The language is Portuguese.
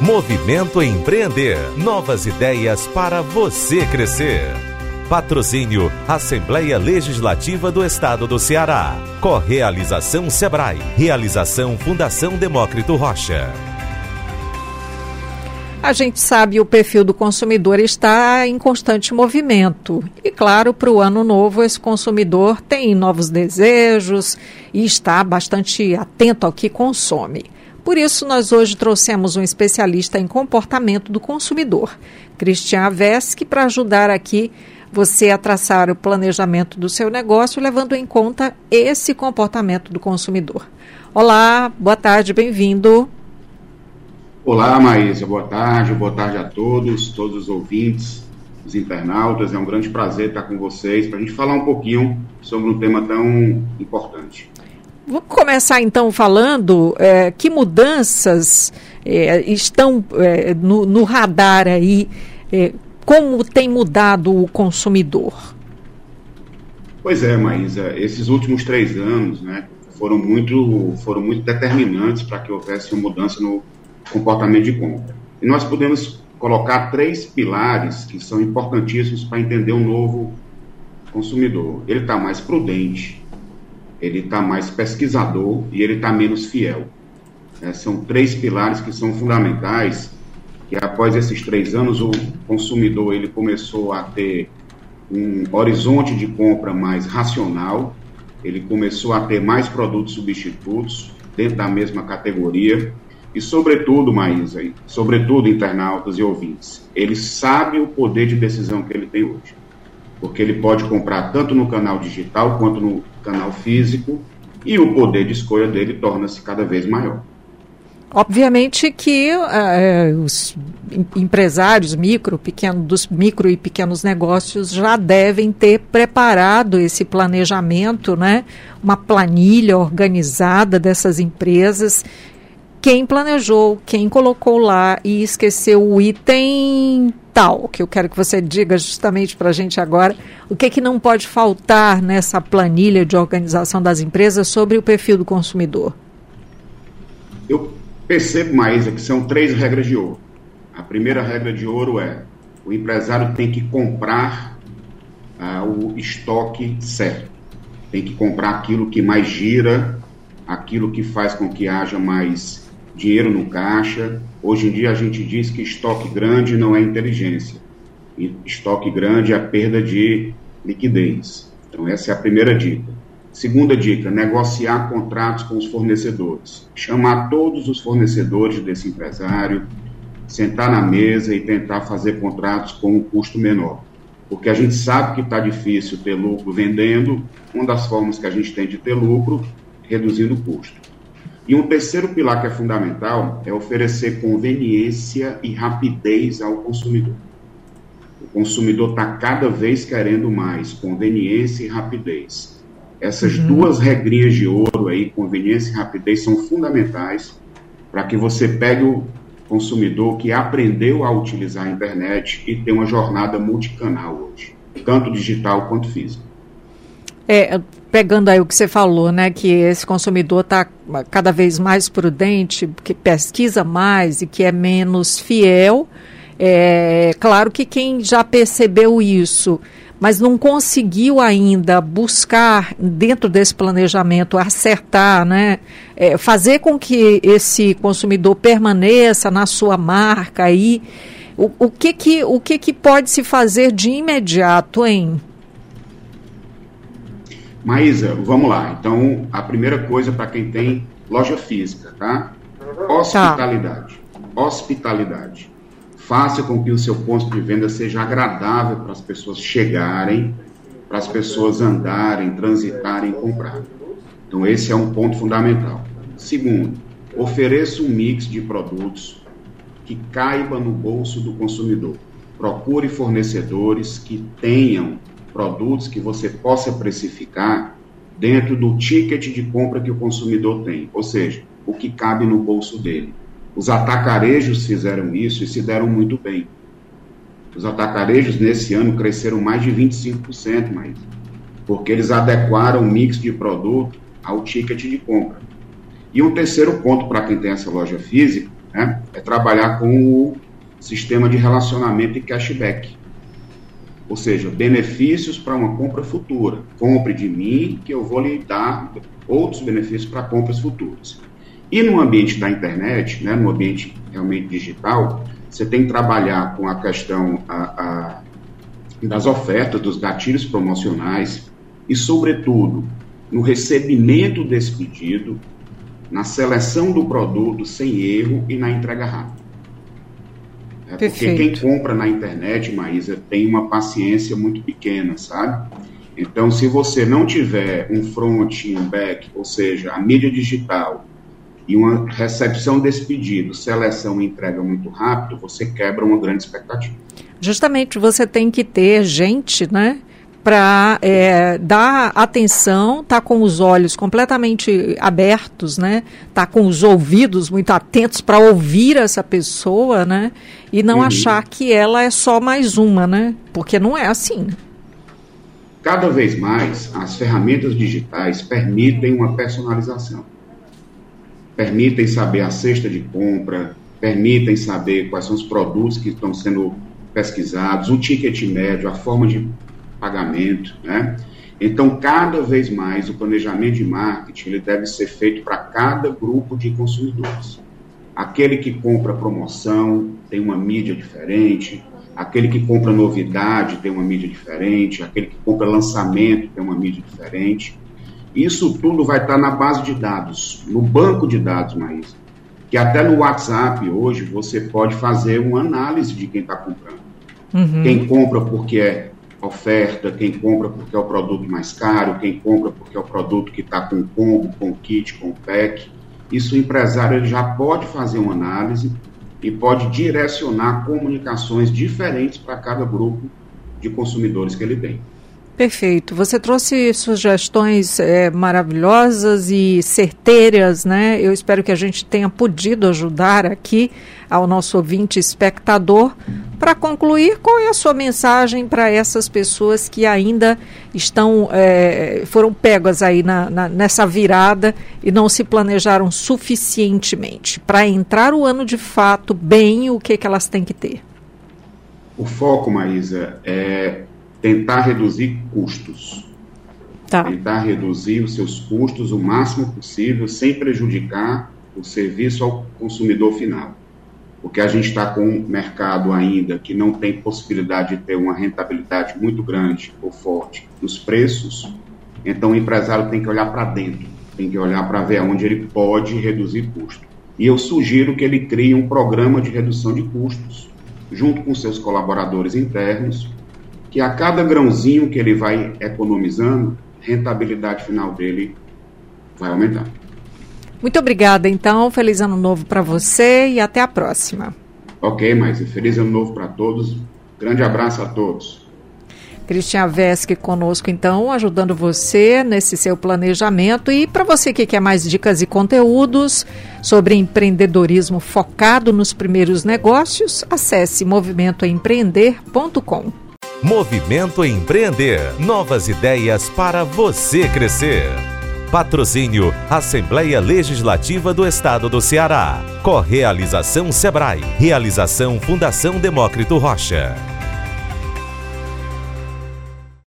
Movimento Empreender. Novas ideias para você crescer. Patrocínio Assembleia Legislativa do Estado do Ceará. Correalização Sebrae. Realização Fundação Demócrito Rocha. A gente sabe o perfil do consumidor está em constante movimento. E claro, para o ano novo, esse consumidor tem novos desejos e está bastante atento ao que consome. Por isso, nós hoje trouxemos um especialista em comportamento do consumidor, Cristian Vesque, para ajudar aqui você a traçar o planejamento do seu negócio, levando em conta esse comportamento do consumidor. Olá, boa tarde, bem-vindo. Olá, Maísa, boa tarde, boa tarde a todos, todos os ouvintes, os internautas. É um grande prazer estar com vocês para a gente falar um pouquinho sobre um tema tão importante. Vamos começar então falando é, que mudanças é, estão é, no, no, radar aí, é, como tem mudado o consumidor? Pois é, Maísa, esses últimos três anos né, foram, muito, foram muito determinantes para que houvesse uma mudança no comportamento de compra. E nós podemos colocar três pilares que são importantíssimos para entender o novo consumidor. Ele está mais prudente, ele está mais pesquisador e ele está menos fiel. É, são três pilares que são fundamentais, que após esses três anos o consumidor ele começou a ter um horizonte de compra mais racional, ele começou a ter mais produtos substitutos dentro da mesma categoria. E sobretudo, Maísa, sobretudo internautas e ouvintes, ele sabe o poder de decisão que ele tem hoje. Porque ele pode comprar tanto no canal digital quanto no canal físico e o poder de escolha dele torna-se cada vez maior. Obviamente que uh, os empresários micro, pequeno, dos micro e pequenos negócios já devem ter preparado esse planejamento, né? Uma planilha organizada dessas empresas. Quem planejou, quem colocou lá e esqueceu o item fundamental que eu quero que você diga justamente para a gente agora, o que, que não pode faltar nessa planilha de organização das empresas sobre o perfil do consumidor? Eu percebo, Maísa, que são três regras de ouro. A primeira regra de ouro é o empresário tem que comprar ah, o estoque certo. Tem que comprar aquilo que mais gira, aquilo que faz com que haja mais dinheiro no caixa. Hoje em dia a gente diz que estoque grande não é inteligência. E estoque grande é a perda de liquidez. Então essa é a primeira dica. Segunda dica, negociar contratos com os fornecedores. Chamar todos os fornecedores desse empresário, sentar na mesa e tentar fazer contratos com um custo menor. Porque a gente sabe que está difícil ter lucro vendendo, uma das formas que a gente tem de ter lucro, reduzindo o custo. E um terceiro pilar que é fundamental é oferecer conveniência e rapidez ao consumidor. O consumidor está cada vez querendo mais conveniência e rapidez. Essas uhum. duas regrinhas de ouro aí, conveniência e rapidez, são fundamentais para que você pegue o consumidor que aprendeu a utilizar a internet e ter uma jornada multicanal hoje, tanto digital quanto física. É, pegando aí o que você falou, né, que esse consumidor está cada vez mais prudente, que pesquisa mais e que é menos fiel. É claro que quem já percebeu isso, mas não conseguiu ainda buscar dentro desse planejamento acertar, né, é, fazer com que esse consumidor permaneça na sua marca aí, o, o que que o que que pode se fazer de imediato, hein? Maísa, vamos lá. Então, a primeira coisa para quem tem loja física, tá? Hospitalidade. Tá. Hospitalidade. Faça com que o seu ponto de venda seja agradável para as pessoas chegarem, para as pessoas andarem, transitarem e comprar. Então, esse é um ponto fundamental. Segundo, ofereça um mix de produtos que caiba no bolso do consumidor. Procure fornecedores que tenham produtos que você possa precificar dentro do ticket de compra que o consumidor tem, ou seja, o que cabe no bolso dele. Os atacarejos fizeram isso e se deram muito bem. Os atacarejos nesse ano cresceram mais de 25%, mais, porque eles adequaram o mix de produto ao ticket de compra. E um terceiro ponto para quem tem essa loja física né, é trabalhar com o sistema de relacionamento e cashback. Ou seja, benefícios para uma compra futura. Compre de mim, que eu vou lhe dar outros benefícios para compras futuras. E no ambiente da internet, né, no ambiente realmente digital, você tem que trabalhar com a questão a, a, das ofertas, dos gatilhos promocionais e, sobretudo, no recebimento desse pedido, na seleção do produto sem erro e na entrega rápida. É porque quem compra na internet, Maísa, tem uma paciência muito pequena, sabe? Então, se você não tiver um front e um back, ou seja, a mídia digital e uma recepção desse pedido, seleção e entrega muito rápido, você quebra uma grande expectativa. Justamente, você tem que ter gente, né? Para é, dar atenção, tá com os olhos completamente abertos, né? Tá com os ouvidos muito atentos para ouvir essa pessoa, né? E não uhum. achar que ela é só mais uma, né? Porque não é assim. Cada vez mais as ferramentas digitais permitem uma personalização. Permitem saber a cesta de compra, permitem saber quais são os produtos que estão sendo pesquisados, o ticket médio, a forma de pagamento, né? Então, cada vez mais, o planejamento de marketing ele deve ser feito para cada grupo de consumidores. Aquele que compra promoção tem uma mídia diferente, aquele que compra novidade tem uma mídia diferente, aquele que compra lançamento tem uma mídia diferente. Isso tudo vai estar na base de dados, no banco de dados, Maísa. Que até no WhatsApp hoje você pode fazer uma análise de quem está comprando. Uhum. Quem compra porque é oferta, quem compra porque é o produto mais caro, quem compra porque é o produto que está com combo, com kit, com pack. Isso o empresário ele já pode fazer uma análise e pode direcionar comunicações diferentes para cada grupo de consumidores que ele tem. Perfeito. Você trouxe sugestões é, maravilhosas e certeiras, né? Eu espero que a gente tenha podido ajudar aqui ao nosso ouvinte espectador. Para concluir, qual é a sua mensagem para essas pessoas que ainda estão é, foram pegas aí na, na, nessa virada e não se planejaram suficientemente para entrar o ano de fato bem? O que que elas têm que ter? O foco, Maísa, é tentar reduzir custos. Tá. Tentar reduzir os seus custos o máximo possível, sem prejudicar o serviço ao consumidor final. Porque a gente está com um mercado ainda que não tem possibilidade de ter uma rentabilidade muito grande ou forte nos preços, então o empresário tem que olhar para dentro, tem que olhar para ver onde ele pode reduzir custo. E eu sugiro que ele crie um programa de redução de custos, junto com seus colaboradores internos, que a cada grãozinho que ele vai economizando, rentabilidade final dele vai aumentar. Muito obrigada, então. Feliz ano novo para você e até a próxima. Ok, mas feliz ano novo para todos. Grande abraço a todos. Cristian Vesque conosco, então, ajudando você nesse seu planejamento. E para você que quer mais dicas e conteúdos sobre empreendedorismo focado nos primeiros negócios, acesse movimentoempreender.com. Movimento Empreender. Novas ideias para você crescer. Patrocínio Assembleia Legislativa do Estado do Ceará. Correalização Sebrae. Realização Fundação Demócrito Rocha.